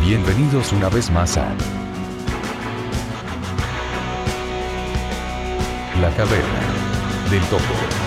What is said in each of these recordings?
Bienvenidos una vez más a La Caverna del Topo.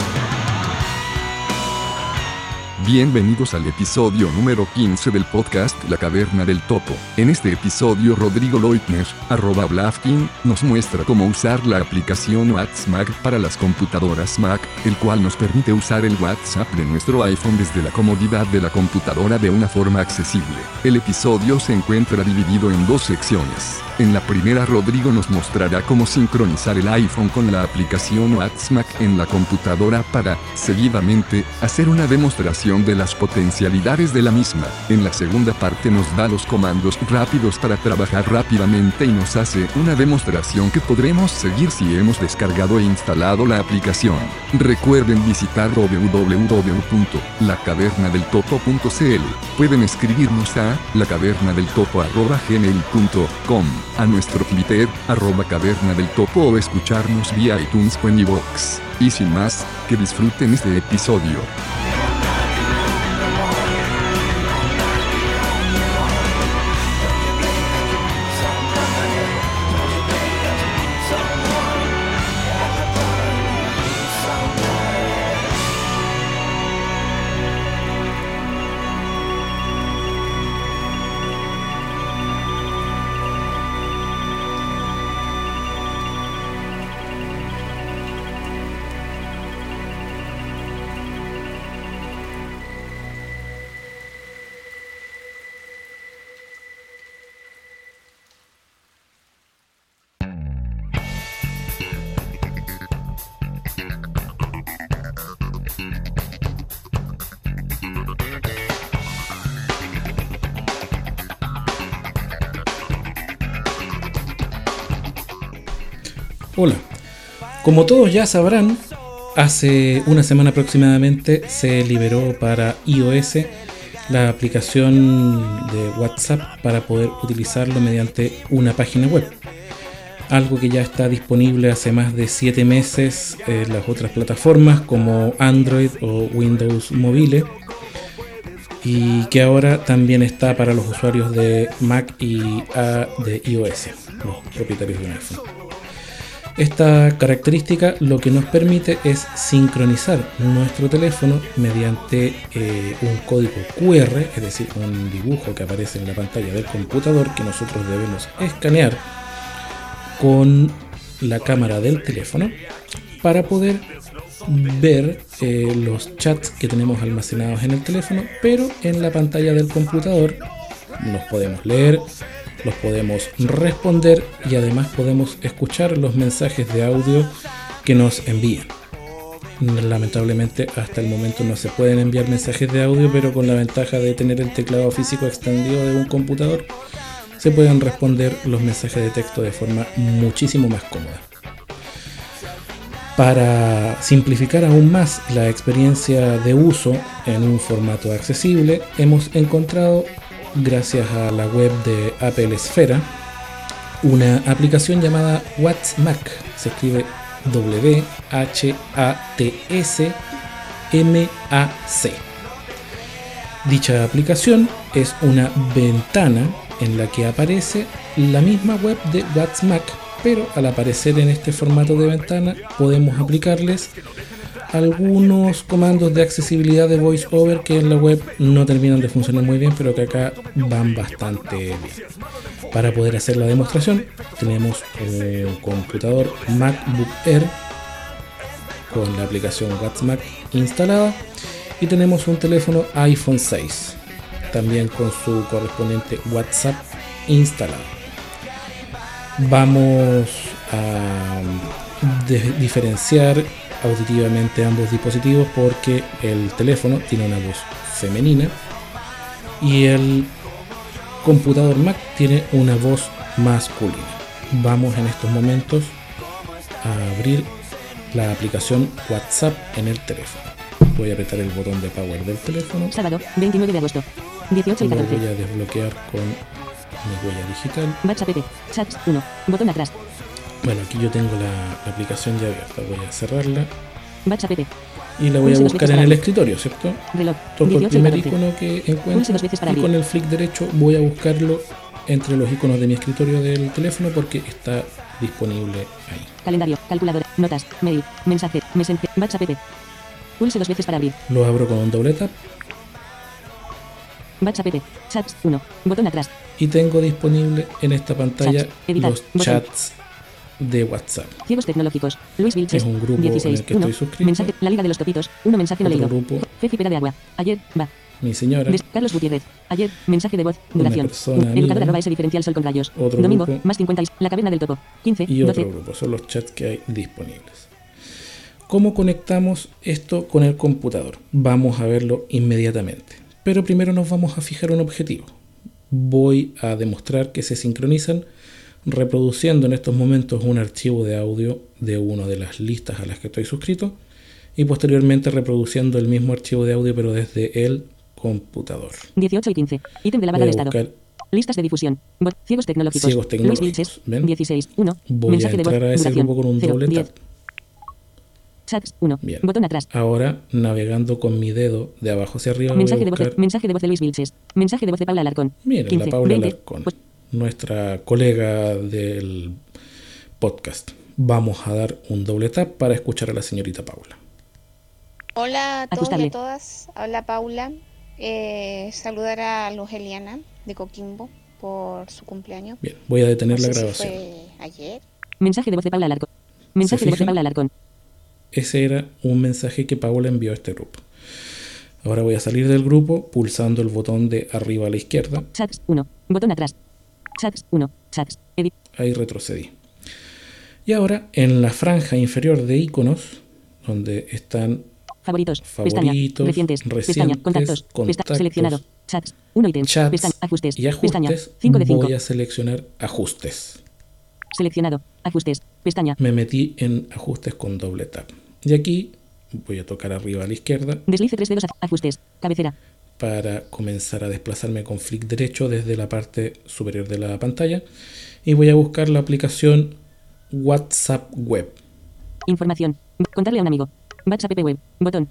Bienvenidos al episodio número 15 del podcast La Caverna del Topo. En este episodio Rodrigo Leutner, arroba Blafkin, nos muestra cómo usar la aplicación WhatsApp para las computadoras Mac, el cual nos permite usar el WhatsApp de nuestro iPhone desde la comodidad de la computadora de una forma accesible. El episodio se encuentra dividido en dos secciones. En la primera Rodrigo nos mostrará cómo sincronizar el iPhone con la aplicación WhatsApp en la computadora para, seguidamente, hacer una demostración de las potencialidades de la misma. En la segunda parte nos da los comandos rápidos para trabajar rápidamente y nos hace una demostración que podremos seguir si hemos descargado e instalado la aplicación. Recuerden visitar www.lacavernadeltopo.cl. Pueden escribirnos a lacavernadeltopo.gmail.com a nuestro Twitter, arroba caverna del topo o escucharnos vía iTunes o en. Y sin más, que disfruten este episodio. Hola. Como todos ya sabrán, hace una semana aproximadamente se liberó para iOS la aplicación de WhatsApp para poder utilizarlo mediante una página web. Algo que ya está disponible hace más de 7 meses en las otras plataformas como Android o Windows Mobile y que ahora también está para los usuarios de Mac y de iOS, los propietarios de un iPhone. Esta característica lo que nos permite es sincronizar nuestro teléfono mediante eh, un código QR, es decir, un dibujo que aparece en la pantalla del computador que nosotros debemos escanear con la cámara del teléfono para poder ver eh, los chats que tenemos almacenados en el teléfono, pero en la pantalla del computador nos podemos leer, los podemos responder y además podemos escuchar los mensajes de audio que nos envían. Lamentablemente hasta el momento no se pueden enviar mensajes de audio, pero con la ventaja de tener el teclado físico extendido de un computador, se pueden responder los mensajes de texto de forma muchísimo más cómoda. Para simplificar aún más la experiencia de uso en un formato accesible, hemos encontrado gracias a la web de Apple Esfera, una aplicación llamada WhatsMac. Se escribe W-H-A-T-S-M-A-C. Dicha aplicación es una ventana en la que aparece la misma web de WhatsMac, pero al aparecer en este formato de ventana podemos aplicarles algunos comandos de accesibilidad de VoiceOver que en la web no terminan de funcionar muy bien, pero que acá van bastante bien. Para poder hacer la demostración, tenemos un computador MacBook Air con la aplicación WhatsApp instalada y tenemos un teléfono iPhone 6 también con su correspondiente WhatsApp instalado. Vamos a diferenciar auditivamente ambos dispositivos porque el teléfono tiene una voz femenina y el computador Mac tiene una voz masculina. Vamos en estos momentos a abrir la aplicación WhatsApp en el teléfono. Voy a apretar el botón de power del teléfono. Sábado, 29 de agosto. 18 y Lo 14. voy a desbloquear con mi huella digital. WhatsApp. Chats 1. Botón atrás. Bueno, aquí yo tengo la, la aplicación ya abierta. Voy a cerrarla WhatsApp app. y la voy a buscar en el escritorio, ¿cierto? Reloj. Toco el 18 y primer 14. icono que encuentro y con el flick derecho voy a buscarlo entre los iconos de mi escritorio del teléfono porque está disponible ahí. Calendario. Calculadora. Notas. Mail. Mensaje. Messenger. WhatsApp app. Pulse dos veces para abrir. Lo abro con un doble tap WhatsApp app. Chats 1. Botón atrás. y tengo disponible en esta pantalla Chats, editar, los botón. chats de WhatsApp. Ciegos tecnológicos. Luis Vilches. Es un grupo en el 16. que 1. estoy suscrito. Mensaje. La Liga de los Topitos. 1 mensaje no Otro leído. grupo. Fefi Pera de Agua. Ayer. Va. Mi señora, Des- Carlos Gutiérrez. Ayer. Mensaje de voz. Duración. Educador arroba ese diferencial sol con rayos. Otro Domingo. grupo. Más 50. y- La caverna del topo. 15. y 12. otro grupo. Son los chats que hay disponibles. ¿Cómo conectamos esto con el computador? Vamos a verlo inmediatamente. Pero primero nos vamos a fijar un objetivo. Voy a demostrar que se sincronizan reproduciendo en estos momentos un archivo de audio de una de las listas a las que estoy suscrito y posteriormente reproduciendo el mismo archivo de audio pero desde el computador. 18 y 15. Ítem de la barra de a estado. Listas de difusión. Ciegos tecnológicos. Ciegos tecnológicos, Luis Vilches. ¿ven? 16. 1. Voy a mensaje de voz. entrar a ese grupo con un 0, doble 10. tap. Chats 1. Bien. Botón atrás. Ahora, navegando con mi dedo de abajo hacia arriba, voy a Mensaje de, voz de, mensaje de voz de Luis Vilches. Mensaje de voz de Paula Alarcón. Miren, 15, la Paula 20, Alarcón, pues- nuestra colega del podcast. Vamos a dar un doble tap para escuchar a la señorita Paula. Hola a todos y a todas. Habla Paula. Eh, saludar a Luz Eliana de Coquimbo por su cumpleaños. Bien, voy a detener No la si grabación. fue ayer. Mensaje de voz de Paula Alarcón. Mensaje de voz de? Paula Alarcón. Ese era un mensaje que Paula envió a este grupo. Ahora voy a salir del grupo pulsando el botón de arriba a la izquierda. Chats 1. Botón atrás. Chats 1. Chats. Edit. Ahí retrocedí. Y ahora en la franja inferior de iconos, donde están Favoritos. Favoritos, pestaña. Recientes. Pestaña. recientes, Contactos. Contactos, seleccionado. Chats. 1 ítem. chats Pestaña. Ajustes. y Pestaña. ajustes, 5 de 5. voy a seleccionar ajustes. Seleccionado. Ajustes. Pestaña. Me metí en ajustes con doble tap. Y aquí voy a tocar arriba a la izquierda Deslice 3 dedos. Ajustes. Cabecera. Para comenzar a desplazarme con flick derecho desde la parte superior de la pantalla y voy a buscar la aplicación WhatsApp Web. Información. Contarle a un amigo. WhatsApp app web. Botón.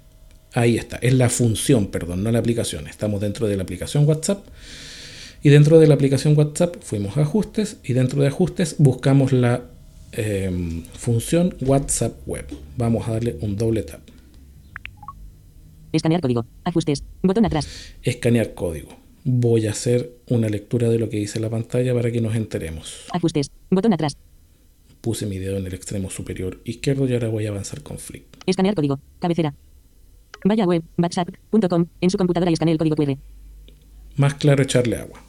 Ahí está, es la función, perdón, no la aplicación. Estamos dentro de la aplicación WhatsApp. Y dentro de la aplicación WhatsApp fuimos a ajustes y dentro de ajustes buscamos la em, función WhatsApp Web. Vamos a darle un doble tap. Escanear código. Ajustes. Botón atrás. Escanear código. Voy a hacer una lectura de lo que dice la pantalla para que nos enteremos. Ajustes. Botón atrás. Puse mi dedo en el extremo superior izquierdo y ahora voy a avanzar con flick. Escanear código. Cabecera. Vaya a web. WhatsApp.com. En su computadora y escanee el código QR. Más claro echarle agua.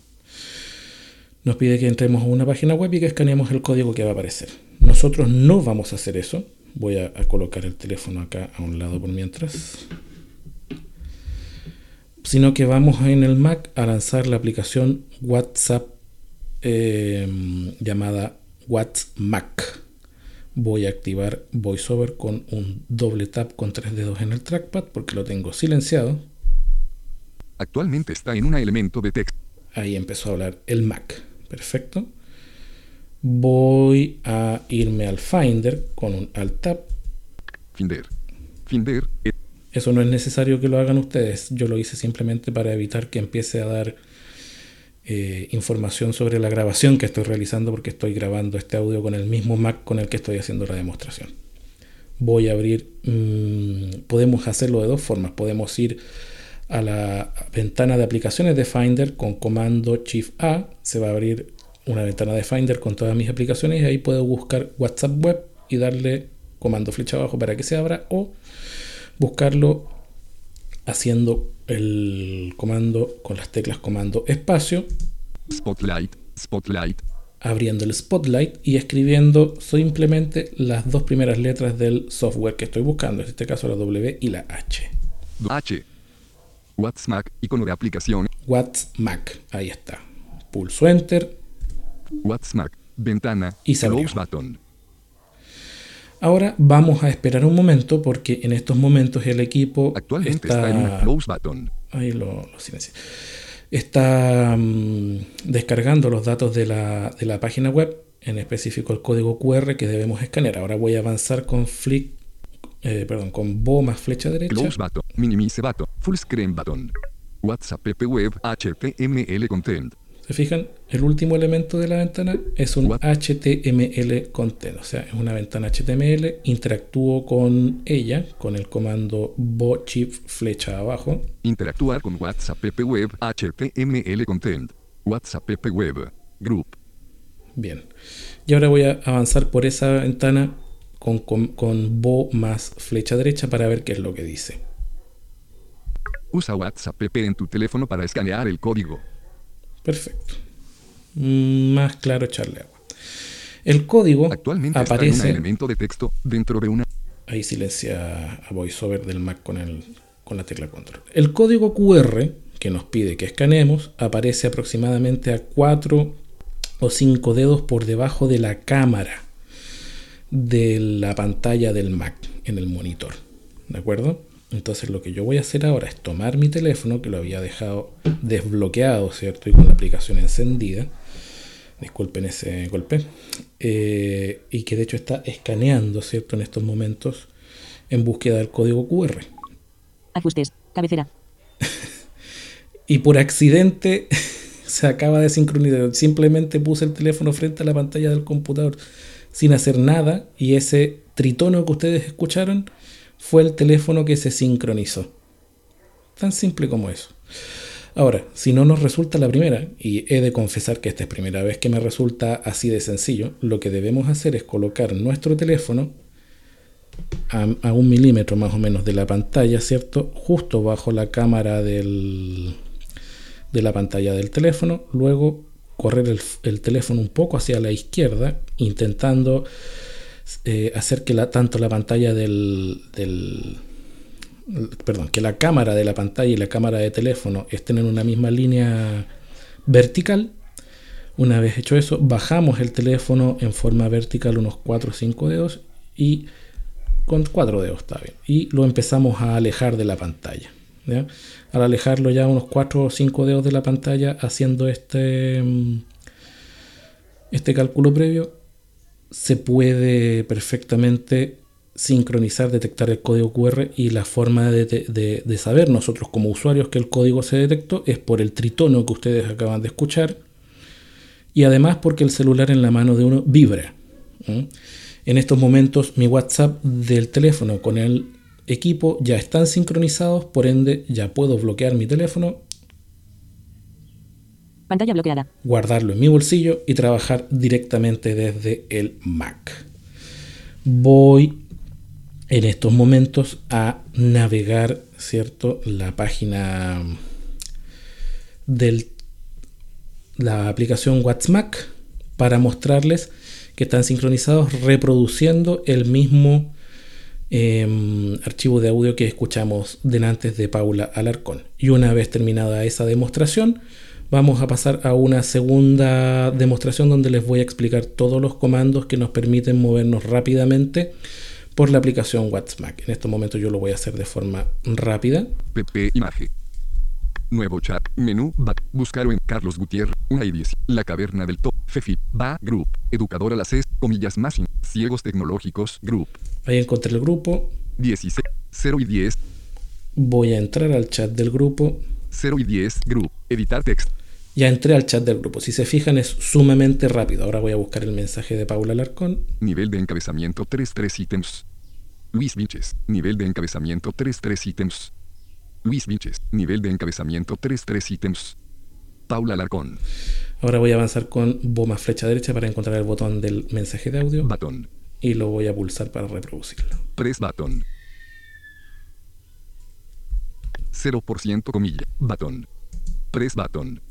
Nos pide que entremos a una página web y que escaneemos el código que va a aparecer. Nosotros no vamos a hacer eso. Voy a, a colocar el teléfono acá a un lado por mientras. Sino que vamos en el Mac a lanzar la aplicación WhatsApp eh, llamada WhatsMac. Voy a activar VoiceOver con un doble tap con tres dedos en el trackpad porque lo tengo silenciado. Actualmente está en un elemento de texto. Ahí empezó a hablar el Mac. Perfecto. Voy a irme al Finder con un Alt Tab. Finder. Finder. Eso no es necesario que lo hagan ustedes. Yo lo hice simplemente para evitar que empiece a dar eh, información sobre la grabación que estoy realizando porque estoy grabando este audio con el mismo Mac con el que estoy haciendo la demostración. Voy a abrir... mm, podemos hacerlo de dos formas. Podemos ir a la ventana de aplicaciones de Finder con comando Shift A. Se va a abrir una ventana de Finder con todas mis aplicaciones y ahí puedo buscar WhatsApp Web y darle comando flecha abajo para que se abra o buscarlo haciendo el comando con las teclas comando espacio, Spotlight. Spotlight. abriendo el spotlight y escribiendo simplemente las dos primeras letras del software que estoy buscando, en este caso la W y la H. H. WhatsApp. Icono de aplicación. WhatsMac, ahí está. Pulso enter. WhatsApp. Ventana. Y se abrió. Button. Ahora vamos a esperar un momento porque en estos momentos el equipo Actualmente está, en una close button. Ahí lo, lo silencié. Está mm, descargando los datos de la, de la página web, en específico el código QR que debemos escanear. Ahora voy a avanzar con flick eh, perdón, con Bo más flecha derecha. Close button. Minimize button. Full screen button. WhatsApp PP Web HTML Content. ¿Se fijan? El último elemento de la ventana es un? HTML content, o sea, es una ventana HTML. Interactúo con ella con el comando bo shift flecha abajo. Interactuar con WhatsApp PP Web HTML Content. WhatsApp PP Web. Group. Bien. Y ahora voy a avanzar por esa ventana con, con, con bo más flecha derecha para ver qué es lo que dice. Usa WhatsApp PP en tu teléfono para escanear el código. Perfecto. Mm, Más claro echarle agua. El código Actualmente está en un aparece. elemento de texto dentro de una Ahí silencia a VoiceOver del Mac con, el, con la tecla control. El código QR que nos pide que escaneemos aparece aproximadamente a 4 o 5 dedos por debajo de la cámara de la pantalla del Mac en el monitor. ¿De acuerdo? Entonces lo que yo voy a hacer ahora es tomar mi teléfono que lo había dejado desbloqueado, ¿cierto? Y con la aplicación encendida. Disculpen ese golpe. Eh, y que de hecho está escaneando, ¿cierto? En estos momentos en búsqueda del código QR. Ajustes. Cabecera. Y por accidente se acaba de sincronizar. Simplemente puse el teléfono frente a la pantalla del computador sin hacer nada. Y ese tritono que ustedes escucharon fue el teléfono que se sincronizó. Tan simple como eso. Ahora, si no nos resulta la primera, y he de confesar que esta es primera vez que me resulta así de sencillo, lo que debemos hacer es colocar nuestro teléfono a, un milímetro más o menos de la pantalla, ¿cierto? Justo bajo la cámara del, de la pantalla del teléfono, luego correr el teléfono un poco hacia la izquierda, intentando eh, hacer que la, tanto la pantalla del, perdón, que la cámara de la pantalla y la cámara de teléfono estén en una misma línea vertical. Una vez hecho eso, bajamos el teléfono en forma vertical unos 4 o 5 dedos y con 4 dedos está bien. Y lo empezamos a alejar de la pantalla. ¿ya? Al alejarlo ya unos 4 o 5 dedos de la pantalla haciendo este, este cálculo previo, se puede perfectamente sincronizar, detectar el código QR y la forma de, de, de, saber nosotros como usuarios que el código se detectó es por el tritono que ustedes acaban de escuchar y además porque el celular en la mano de uno vibra. En estos momentos mi WhatsApp del teléfono con el equipo ya están sincronizados, por ende ya puedo bloquear mi teléfono, Pantalla bloqueada. guardarlo en mi bolsillo y trabajar directamente desde el Mac. Voy en estos momentos a navegar, ¿cierto? La página de la aplicación WhatsApp para mostrarles que están sincronizados reproduciendo el mismo eh, archivo de audio que escuchamos delante de Paula Alarcón. Y una vez terminada esa demostración, vamos a pasar a una segunda demostración donde les voy a explicar todos los comandos que nos permiten movernos rápidamente por la aplicación WhatsApp. En estos momentos yo lo voy a hacer de forma rápida. PP imagen. Nuevo chat. Menú. Back. Buscarlo en Carlos Gutiérrez. Una y 10. La caverna del top. Fefi. Va. Group. Educadora las es. Comillas más. in- Ciegos tecnológicos. Group. Ahí encontré el grupo. 16. 0 y 10. Voy a entrar al chat del grupo. 0 y 10. Group. Editar text. Ya entré al chat del grupo. Si se fijan es sumamente rápido. Ahora voy a buscar el mensaje de Paula Alarcón. Nivel de encabezamiento 3 3 ítems. Luis Vinches. Nivel de encabezamiento 3 3 ítems. Luis Vinches. Nivel de encabezamiento 3 3 ítems. Paula Alarcón. Ahora voy a avanzar con bomba flecha derecha para encontrar el botón del mensaje de audio Button. y lo voy a pulsar para reproducirlo. Press button. 0% comilla. Button. Press button.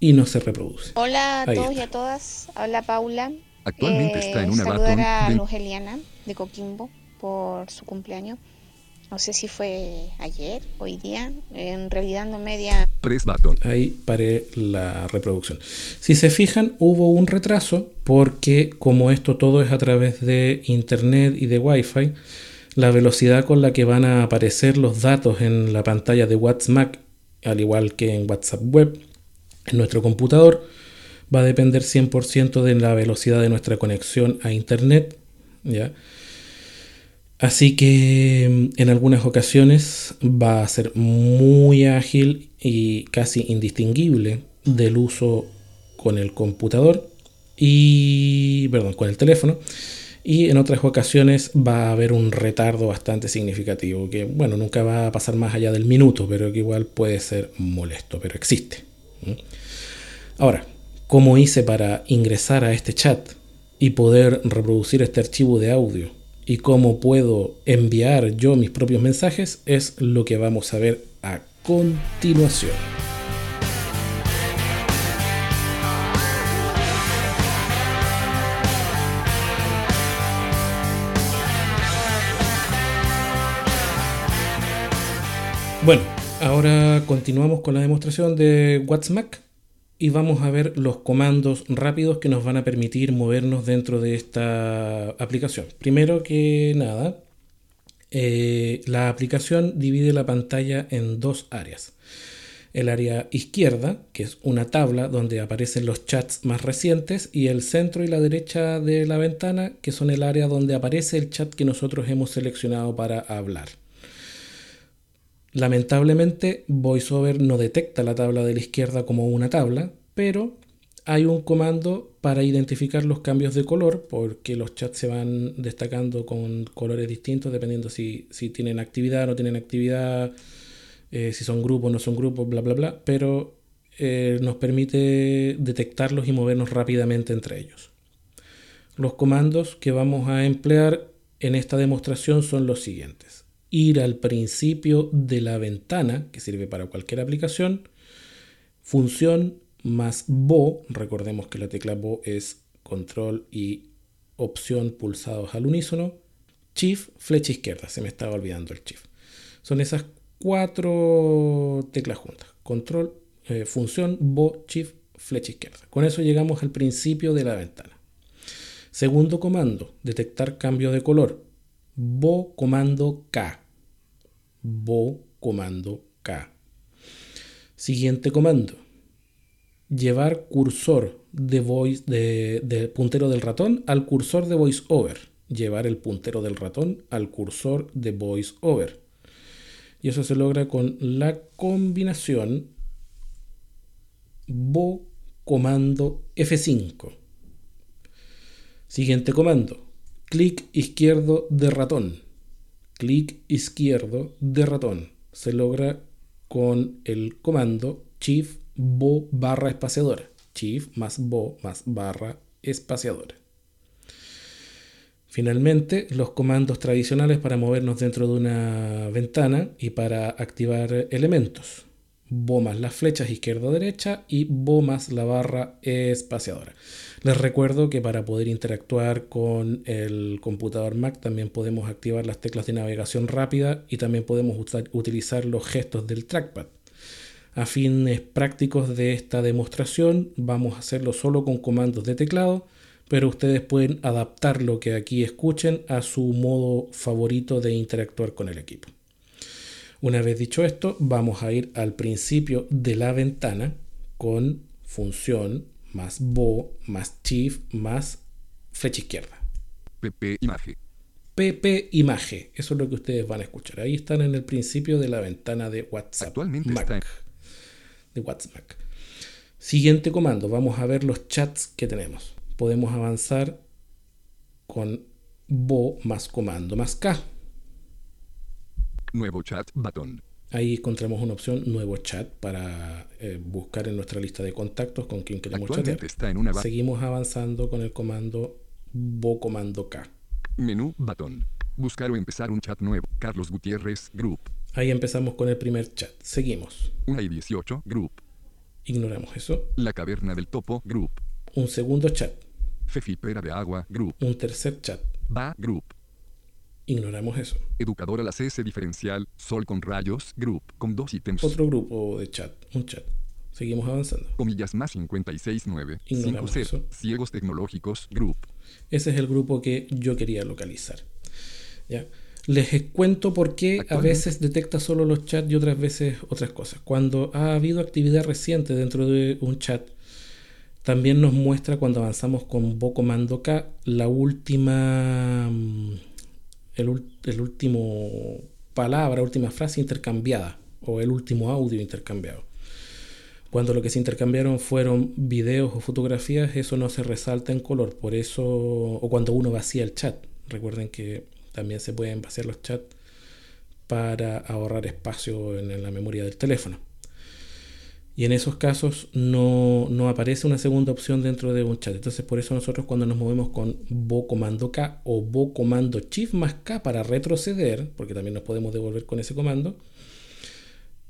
Y no se reproduce. Hola a Ahí todos está. y a todas. Habla Paula. Actualmente está en una saludar a de- Luz Eliana de Coquimbo por su cumpleaños. No sé si fue ayer, hoy día. En realidad no media. Press button. Ahí paré la reproducción. Si se fijan, hubo un retraso porque como esto todo es a través de internet y de Wi-Fi, la velocidad con la que van a aparecer los datos en la pantalla de WhatsApp, al igual que en WhatsApp Web, en nuestro computador, va a depender 100% de la velocidad de nuestra conexión a internet, ¿ya? Así que mm, en algunas ocasiones va a ser muy ágil y casi indistinguible del uso con el computador y, perdón, con el teléfono. Y en otras ocasiones va a haber un retardo bastante significativo, que bueno, nunca va a pasar más allá del minuto, pero que igual puede ser molesto, pero existe. Ahora, ¿cómo hice para ingresar a este chat y poder reproducir este archivo de audio? Y cómo puedo enviar yo mis propios mensajes es lo que vamos a ver a continuación. Bueno, ahora continuamos con la demostración de WhatsMac y vamos a ver los comandos rápidos que nos van a permitir movernos dentro de esta aplicación. Primero que nada, eh, la aplicación divide la pantalla en dos áreas. El área izquierda, que es una tabla donde aparecen los chats más recientes, y el centro y la derecha de la ventana, que son el área donde aparece el chat que nosotros hemos seleccionado para hablar. Lamentablemente, VoiceOver no detecta la tabla de la izquierda como una tabla, pero hay un comando para identificar los cambios de color, porque los chats se van destacando con colores distintos dependiendo si, tienen actividad o no tienen actividad, eh, si son grupos o no son grupos, bla, bla, bla, pero eh, nos permite detectarlos y movernos rápidamente entre ellos. Los comandos que vamos a emplear en esta demostración son los siguientes ir al principio de la ventana, que sirve para cualquier aplicación, función más bo, recordemos que la tecla bo es control y opción pulsados al unísono, shift, flecha izquierda, se me estaba olvidando el shift. Son esas cuatro teclas juntas, control, eh, función, bo, shift, flecha izquierda. Con eso llegamos al principio de la ventana. Segundo comando, detectar cambio de color bo comando K. Bo comando K. Siguiente comando. Llevar cursor de, voice, de, puntero del ratón al cursor de VoiceOver. Llevar el puntero del ratón al cursor de VoiceOver. Y eso se logra con la combinación bo comando F5. Siguiente comando clic izquierdo de ratón. Clic izquierdo de ratón. Se logra con el comando shift bo barra espaciadora. Shift más bo más barra espaciadora. Finalmente, los comandos tradicionales para movernos dentro de una ventana y para activar elementos. Bo más las flechas izquierda-derecha y Bo más la barra espaciadora. Les recuerdo que para poder interactuar con el computador Mac también podemos activar las teclas de navegación rápida y también podemos utilizar los gestos del trackpad. A fines prácticos de esta demostración vamos a hacerlo solo con comandos de teclado, pero ustedes pueden adaptar lo que aquí escuchen a su modo favorito de interactuar con el equipo. Una vez dicho esto, vamos a ir al principio de la ventana con función más bo más shift más flecha izquierda. PP imagen. PP imagen. Eso es lo que ustedes van a escuchar. Ahí están en el principio de la ventana de WhatsApp. Actualmente Mac, De WhatsApp. Siguiente comando. Vamos a ver los chats que tenemos. Podemos avanzar con bo más comando más K. Nuevo chat botón. Ahí encontramos una opción nuevo chat para eh, buscar en nuestra lista de contactos con quien queremos chatear. Está en una Seguimos avanzando con el comando bo comando K. Menú botón. Buscar o empezar un chat nuevo. Carlos Gutiérrez Group. Ahí empezamos con el primer chat. Seguimos. Una y 18 Group. Ignoramos eso. La caverna del topo Group. Un segundo chat. Fefi Pera de Agua Group. Un tercer chat. Va Group. Ignoramos eso. Educadora la CS diferencial, Sol con rayos, group, con dos ítems. Otro grupo de chat, un chat. Seguimos avanzando. Comillas más 569. Ignoramos eso. Ciegos tecnológicos, group. Ese es el grupo que yo quería localizar. ¿Ya? Les cuento por qué a veces detecta solo los chats y otras veces otras cosas. Cuando ha habido actividad reciente dentro de un chat, también nos muestra cuando avanzamos con Bo Comando K la última mm, el, último palabra, última frase intercambiada o el último audio intercambiado. Cuando lo que se intercambiaron fueron videos o fotografías, eso no se resalta en color. Por eso, o cuando uno vacía el chat. Recuerden que también se pueden vaciar los chats para ahorrar espacio en la memoria del teléfono. Y en esos casos no, no aparece una segunda opción dentro de un chat. Entonces por eso nosotros cuando nos movemos con bo comando K o bo comando shift más K para retroceder, porque también nos podemos devolver con ese comando,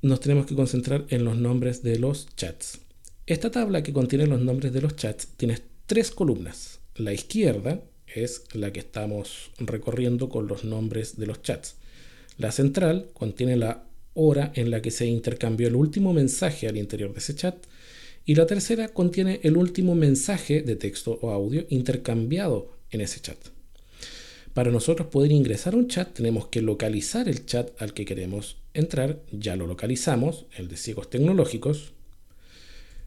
nos tenemos que concentrar en los nombres de los chats. Esta tabla que contiene los nombres de los chats tiene tres columnas. La izquierda es la que estamos recorriendo con los nombres de los chats. La central contiene la hora en la que se intercambió el último mensaje al interior de ese chat. Y la tercera contiene el último mensaje de texto o audio intercambiado en ese chat. Para nosotros poder ingresar a un chat tenemos que localizar el chat al que queremos entrar. Ya lo localizamos, el de ciegos tecnológicos.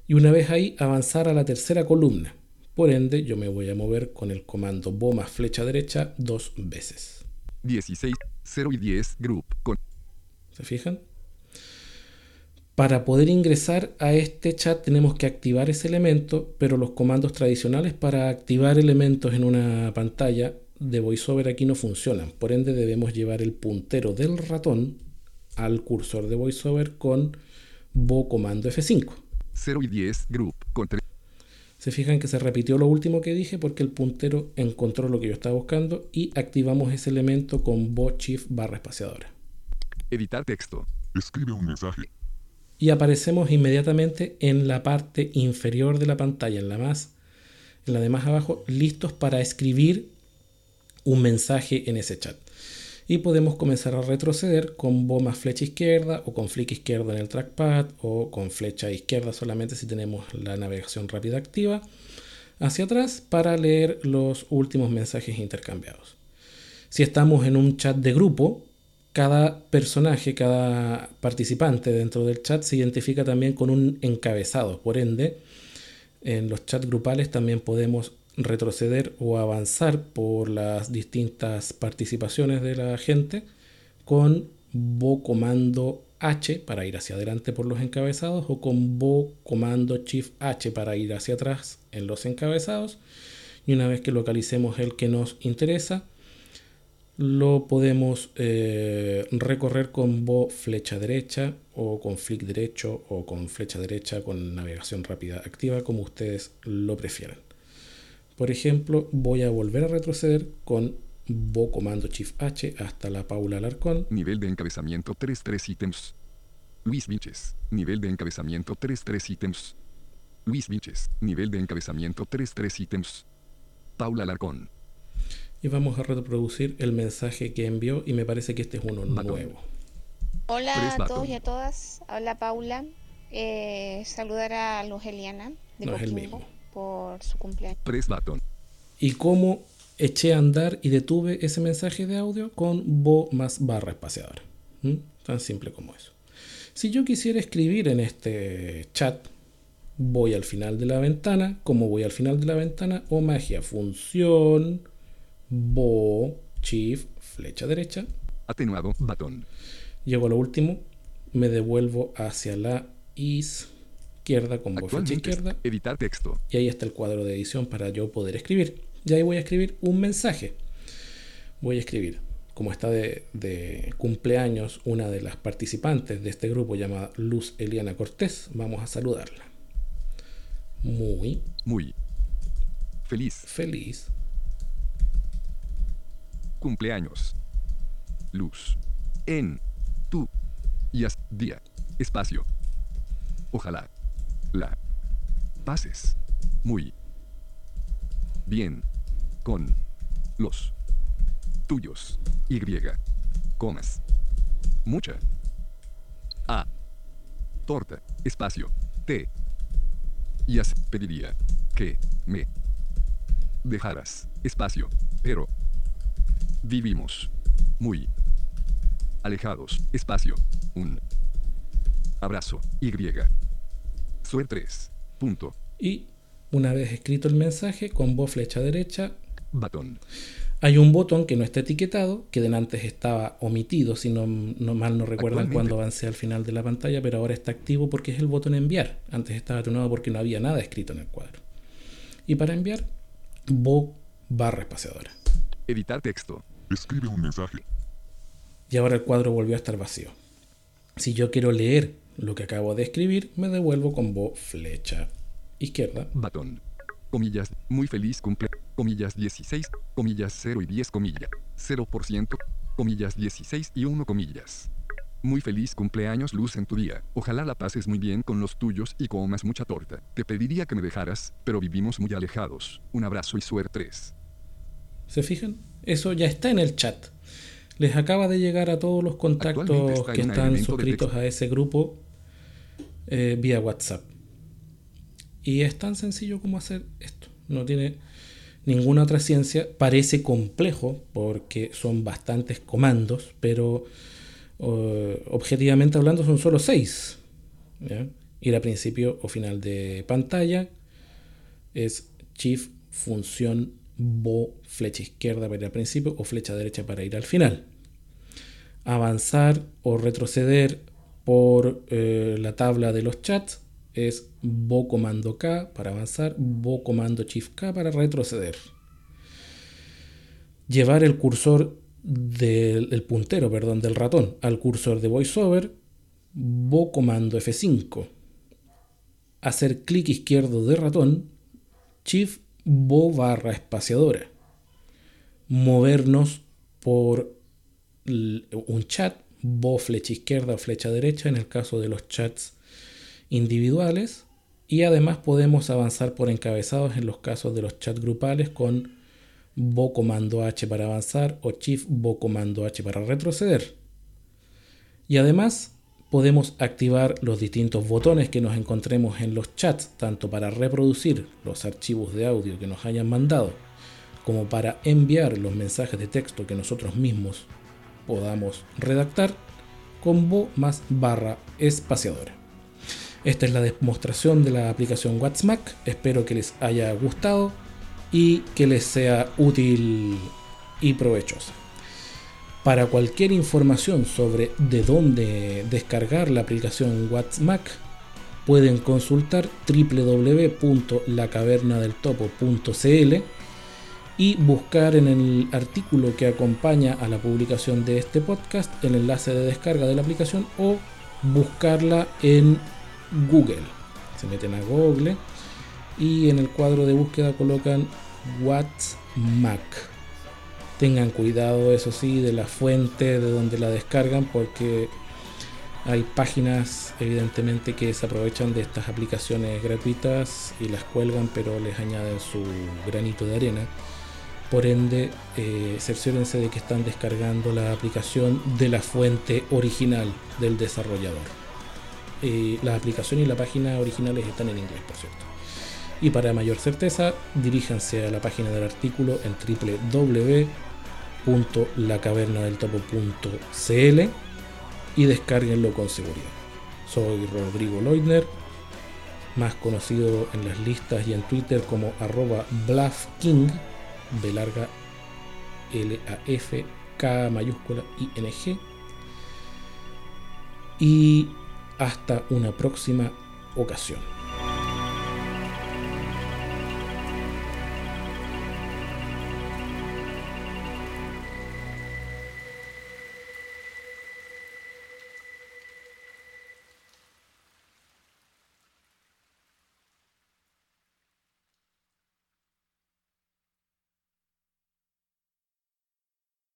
Y una vez ahí avanzar a la tercera columna. Por ende yo me voy a mover con el comando bo más flecha derecha dos veces. 16, 0 y 10 group con ¿Se fijan? Para poder ingresar a este chat tenemos que activar ese elemento, pero los comandos tradicionales para activar elementos en una pantalla de VoiceOver aquí no funcionan. Por ende debemos llevar el puntero del ratón al cursor de VoiceOver con bo comando F5. 0 y 10 group con tre- Se fijan que se repitió lo último que dije porque el puntero encontró lo que yo estaba buscando y activamos ese elemento con bo shift barra espaciadora. Editar texto. Escribe un mensaje. y aparecemos inmediatamente en la parte inferior de la pantalla, en la más, en la de más abajo, listos para escribir un mensaje en ese chat. Y podemos comenzar a retroceder con bo más flecha izquierda o con flick izquierdo en el trackpad o con flecha izquierda solamente si tenemos la navegación rápida activa hacia atrás para leer los últimos mensajes intercambiados. Si estamos en un chat de grupo, cada personaje, cada participante dentro del chat se identifica también con un encabezado. Por ende, en los chats grupales también podemos retroceder o avanzar por las distintas participaciones de la gente con bo comando H para ir hacia adelante por los encabezados o con bo comando shift H para ir hacia atrás en los encabezados. Y una vez que localicemos el que nos interesa, lo podemos eh, recorrer con bo flecha derecha o con flick derecho o con flecha derecha con navegación rápida activa como ustedes lo prefieran. Por ejemplo, voy a volver a retroceder con bo comando shift H hasta la Paula Alarcón Nivel de encabezamiento 3 3 ítems. Luis Vilches. Nivel de encabezamiento 3 3 ítems. Luis Vilches. Nivel de encabezamiento 3 3 ítems. Paula Larcón. Y vamos a reproducir el mensaje que envió y me parece que este es uno nuevo. Hola a todos y a todas. Habla Paula. Eh, saludar a Luz Eliana de No es el Coquimbo mismo. por su cumpleaños. Y cómo eché a andar y detuve ese mensaje de audio con bo más barra espaciadora. ¿Mm? Tan simple como eso. Si yo quisiera escribir en este chat, voy al final de la ventana. Como voy al final de la ventana, o magia, función, bo, shift, flecha derecha. Atenuado button. Llego a lo último, me devuelvo hacia la izquierda con flecha izquierda Editar texto. y ahí está el cuadro de edición para yo poder escribir. Y ahí voy a escribir un mensaje. Voy a escribir, como está de, de cumpleaños una de las participantes de este grupo llamada Luz Eliana Cortés, vamos a saludarla. Muy Muy. Feliz. feliz Cumpleaños. Luz. En. Tu. Y as. Día. Espacio. Ojalá. La. Pases. Muy. Bien. Con. Los. Tuyos. Y. Comas. Mucha. A. Torta. Espacio. T. Y as. Pediría. Que. Me. Dejaras. Espacio. Pero. Vivimos. Muy. Alejados. Espacio. Un. Abrazo. Y. Suer 3. Punto. y una vez escrito el mensaje con voz flecha derecha Batón. hay un botón que no está etiquetado, que de antes estaba omitido, si no, no mal no recuerdan cuando avancé al final de la pantalla, pero ahora está activo porque es el botón enviar. Antes estaba atunado porque no había nada escrito en el cuadro. Y para enviar, bo barra espaciadora. Editar texto. Escribe un mensaje. Y ahora el cuadro volvió a estar vacío. Si yo quiero leer lo que acabo de escribir, me devuelvo con bo flecha izquierda. Batón. Comillas. Muy feliz cumple. Comillas 16. Comillas 0 y 10 comillas. 0%. Comillas 16 y 1 comillas. Muy feliz cumpleaños luz en tu día. Ojalá la pases muy bien con los tuyos y comas mucha torta. Te pediría que me dejaras, pero vivimos muy alejados. Un abrazo y suerte. ¿Se fijan? Eso ya está en el chat. Les acaba de llegar a todos los contactos está que están suscritos a ese grupo eh, vía WhatsApp. Y es tan sencillo como hacer esto. No tiene ninguna otra ciencia. Parece complejo porque son bastantes comandos, pero eh, objetivamente hablando son solo seis. ¿ya? Ir a principio o final de pantalla es shift función bo flecha izquierda para ir al principio o flecha derecha para ir al final. Avanzar o retroceder por eh, la tabla de los chats es bo comando K para avanzar, bo comando shift K para retroceder. Llevar el cursor del el puntero, perdón, del ratón al cursor de VoiceOver, bo comando F5. Hacer clic izquierdo de ratón, shift bo barra espaciadora. Movernos por un chat, bo flecha izquierda o flecha derecha en el caso de los chats individuales. Y además podemos avanzar por encabezados en los casos de los chats grupales con bo comando H para avanzar o shift bo comando H para retroceder. Y además podemos activar los distintos botones que nos encontremos en los chats, tanto para reproducir los archivos de audio que nos hayan mandado, como para enviar los mensajes de texto que nosotros mismos podamos redactar, con bo más barra espaciadora. Esta es la demostración de la aplicación WhatsApp. Espero que les haya gustado y que les sea útil y provechosa. Para cualquier información sobre de dónde descargar la aplicación WhatsApp, pueden consultar www.lacavernadeltopo.cl y buscar en el artículo que acompaña a la publicación de este podcast el enlace de descarga de la aplicación o buscarla en Google. Se meten a Google y en el cuadro de búsqueda colocan WhatsApp. Tengan cuidado, eso sí, de la fuente de donde la descargan porque hay páginas evidentemente que se aprovechan de estas aplicaciones gratuitas y las cuelgan pero les añaden su granito de arena. Por ende, eh, de que están descargando la aplicación de la fuente original del desarrollador. Eh, la aplicación y la página originales están en inglés, por cierto. Y para mayor certeza, diríjanse a la página del artículo en www.lacavernadeltopo.cl y descárguenlo con seguridad. Soy Rodrigo Leutner, más conocido en las listas y en Twitter como arroba bluffking, B larga L A F K mayúscula I N G. Y hasta una próxima ocasión.